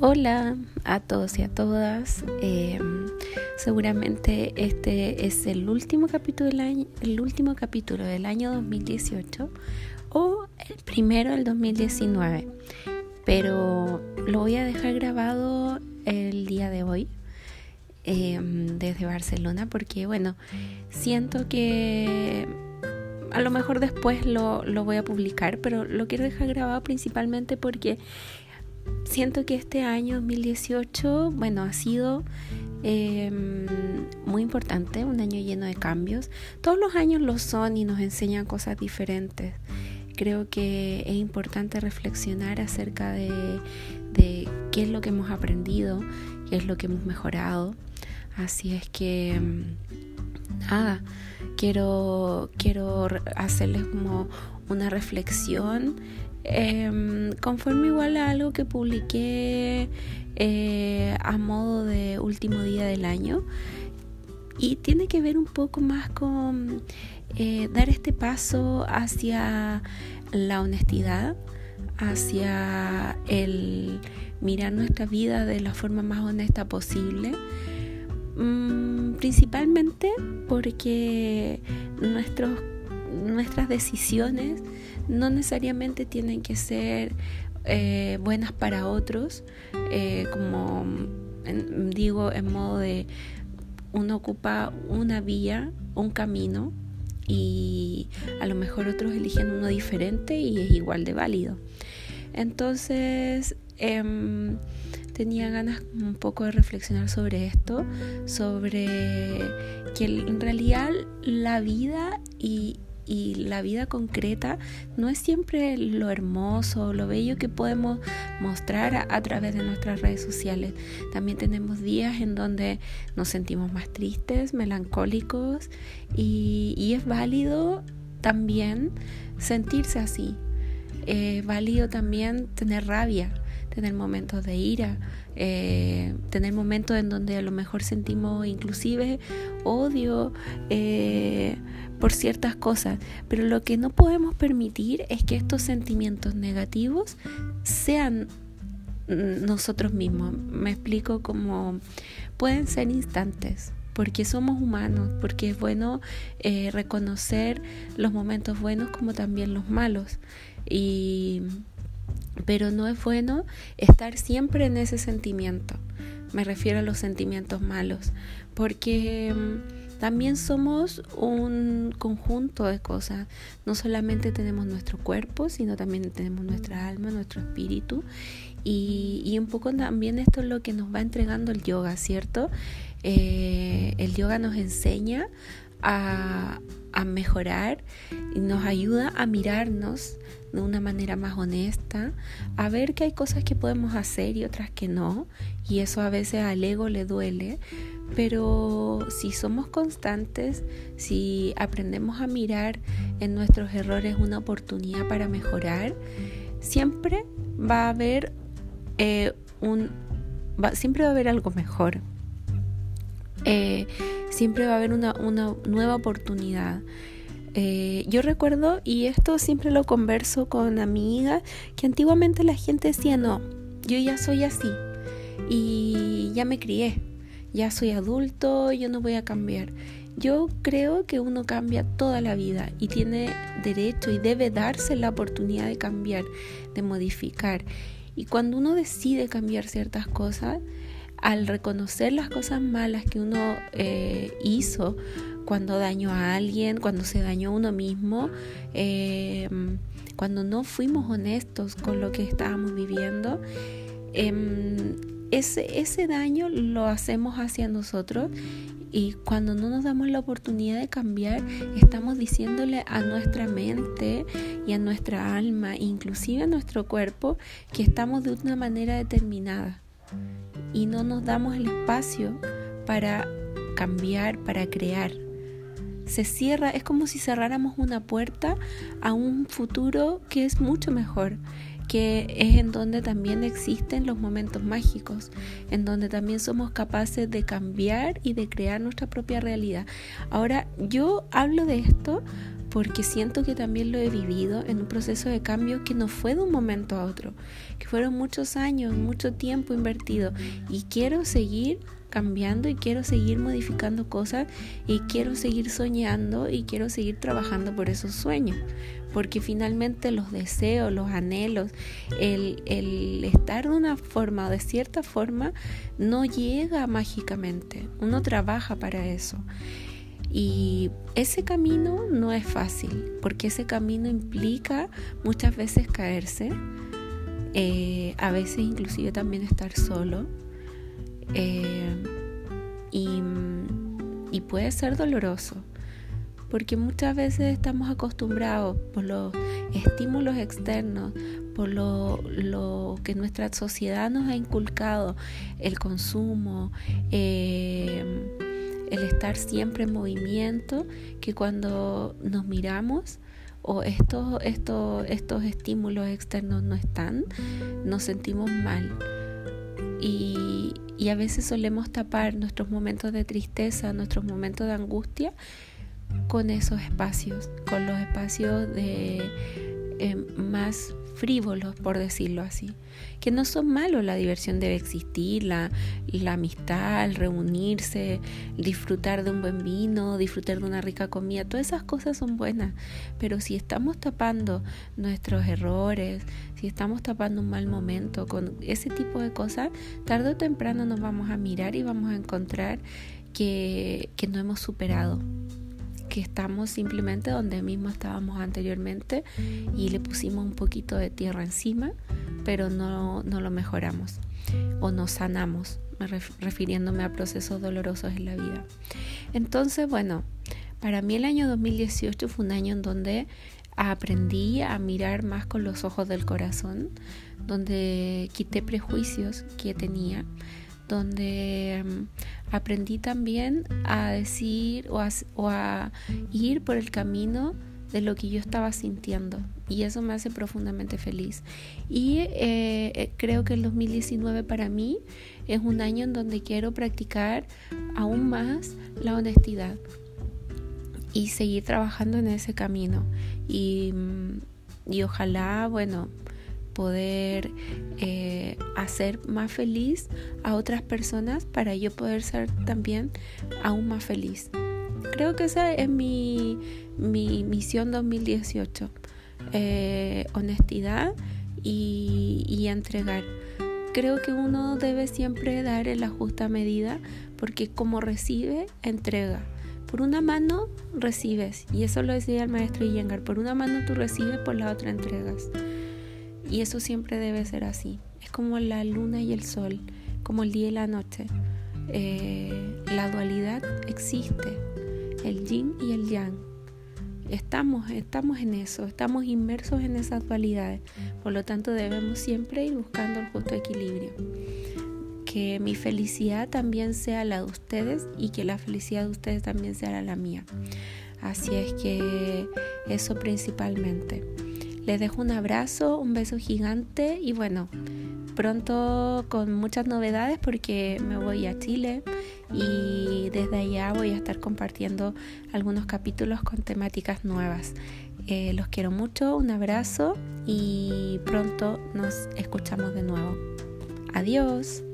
Hola a todos y a todas. Em, seguramente este es el último capítulo del año, el último capítulo del año 2018 o el primero del 2019. Pero lo voy a dejar grabado el día de hoy em, desde Barcelona porque bueno, siento que a lo mejor después lo, lo voy a publicar, pero lo quiero dejar grabado principalmente porque siento que este año 2018, bueno, ha sido em, muy importante, un año lleno de cambios. Todos los años lo son y nos enseñan cosas diferentes. Creo que es importante reflexionar acerca de, qué es lo que hemos aprendido, qué es lo que hemos mejorado. Así es que, em, nada, quiero, quiero hacerles como una reflexión Em, conforme igual a algo que publiqué eh, a modo de último día del año y tiene que ver un poco más con eh, dar este paso hacia la honestidad, hacia el mirar nuestra vida de la forma más honesta posible. Mm, principalmente porque nuestros, nuestras decisiones no necesariamente tienen que ser eh, buenas para otros, eh, como digo, en modo de uno ocupa una vía, un camino, y a lo mejor otros eligen uno diferente y es igual de válido. Entonces, em, tenía ganas un poco de reflexionar sobre esto, sobre que en realidad la vida y, y la vida concreta no es siempre lo hermoso, lo bello que podemos mostrar a, través de nuestras redes sociales. También tenemos días en donde nos sentimos más tristes, melancólicos y, es válido también sentirse así. Es válido también tener rabia, tener momentos de ira, eh, tener momentos en donde a lo mejor sentimos inclusive odio eh, por ciertas cosas, pero lo que no podemos permitir es que estos sentimientos negativos sean nosotros mismos. Me explico como pueden ser instantes, porque somos humanos, porque es bueno eh, reconocer los momentos buenos como también los malos. Y pero no es bueno estar siempre en ese sentimiento. Me refiero a los sentimientos malos, porque mm, también somos un conjunto de cosas. No solamente tenemos nuestro cuerpo, sino también tenemos nuestra alma, nuestro espíritu. Y, un poco también esto es lo que nos va entregando el yoga, ¿cierto? Eh, el yoga nos enseña a, a mejorar y nos ayuda a mirarnos de una manera más honesta, a ver que hay cosas que podemos hacer y otras que no, y eso a veces al ego le duele, pero si somos constantes, si aprendemos a mirar en nuestros errores una oportunidad para mejorar, siempre va a haber eh, un siempre va a haber algo mejor. Eh, siempre va a haber una, una nueva oportunidad. Eh, yo recuerdo, y esto siempre lo converso con amigas, que antiguamente la gente decía, no, yo ya soy así y ya me crié, ya soy adulto, yo no voy a cambiar. Yo creo que uno cambia toda la vida y tiene derecho y debe darse la oportunidad de cambiar, de modificar. Y cuando uno decide cambiar ciertas cosas, al reconocer las cosas malas que uno eh, hizo cuando dañó a alguien, cuando se dañó a uno mismo, em, cuando no fuimos honestos con lo que estábamos viviendo, em, ese, ese daño lo hacemos hacia nosotros y cuando no nos damos la oportunidad de cambiar, estamos diciéndole a nuestra mente y a nuestra alma, inclusive a nuestro cuerpo, que estamos de una manera determinada y no nos damos el espacio para cambiar, para crear. Se cierra, es como si cerráramos una puerta a un futuro que es mucho mejor, que es en donde también existen los momentos mágicos, en donde también somos capaces de cambiar y de crear nuestra propia realidad. Ahora, yo hablo de esto porque siento que también lo he vivido en un proceso de cambio que no fue de un momento a otro, que fueron muchos años, mucho tiempo invertido y quiero seguir cambiando y quiero seguir modificando cosas y quiero seguir soñando y quiero seguir trabajando por esos sueños. Porque finalmente los deseos, los anhelos, el, el estar de una forma o de cierta forma no llega mágicamente. Uno trabaja para eso. Y ese camino no es fácil, porque ese camino implica muchas veces caerse, eh, a veces inclusive también estar solo. Eh, y, y puede ser doloroso, porque muchas veces estamos acostumbrados por los estímulos externos, por lo, que nuestra sociedad nos ha inculcado, el consumo, eh, el estar siempre en movimiento, que cuando nos miramos o estos, estos, estos estímulos externos no están, nos sentimos mal. Y, y a veces solemos tapar nuestros momentos de tristeza, nuestros momentos de angustia con esos espacios, con los espacios de eh, más frívolos, por decirlo así. Que no son malos, la diversión debe existir, la, la amistad, el reunirse, disfrutar de un buen vino, disfrutar de una rica comida, todas esas cosas son buenas. Pero si estamos tapando nuestros errores, si estamos tapando un mal momento con ese tipo de cosas, tarde o temprano nos vamos a mirar y vamos a encontrar que, que no hemos superado que estamos simplemente donde mismo estábamos anteriormente y le pusimos un poquito de tierra encima, pero no, no lo mejoramos o no sanamos, refiriéndome a procesos dolorosos en la vida. Entonces, bueno, para mí el año 2018 fue un año en donde aprendí a mirar más con los ojos del corazón, donde quité prejuicios que tenía, donde mm, aprendí también a decir o a, ir por el camino de lo que yo estaba sintiendo y eso me hace profundamente feliz. Y eh, eh, creo que el 2019 para mí es un año en donde quiero practicar aún más la honestidad y seguir trabajando en ese camino. Y, mm, y ojalá, bueno, poder eh, hacer más feliz a otras personas para yo poder ser también aún más feliz. Creo que esa es mi, mi misión 2018. Eh, honestidad y, y entregar. Creo que uno debe siempre dar en la justa medida porque como recibe, entrega. Por una mano recibes, y eso lo decía el maestro Iyengar, por una mano tú recibes, por la otra entregas. Y eso siempre debe ser así. Es como la luna y el sol, como el día y la noche. Eh, la dualidad existe, el yin y el yang. Estamos, estamos en eso, estamos inmersos en esas dualidades. Por lo tanto, debemos siempre ir buscando el justo equilibrio. Que mi felicidad también sea la de ustedes y que la felicidad de ustedes también sea la mía. Así es que eso principalmente. Les dejo un abrazo, un beso gigante y bueno, pronto con muchas novedades porque me voy a Chile y desde allá voy a estar compartiendo algunos capítulos con temáticas nuevas. Eh, los quiero mucho, un abrazo y pronto nos escuchamos de nuevo. Adiós.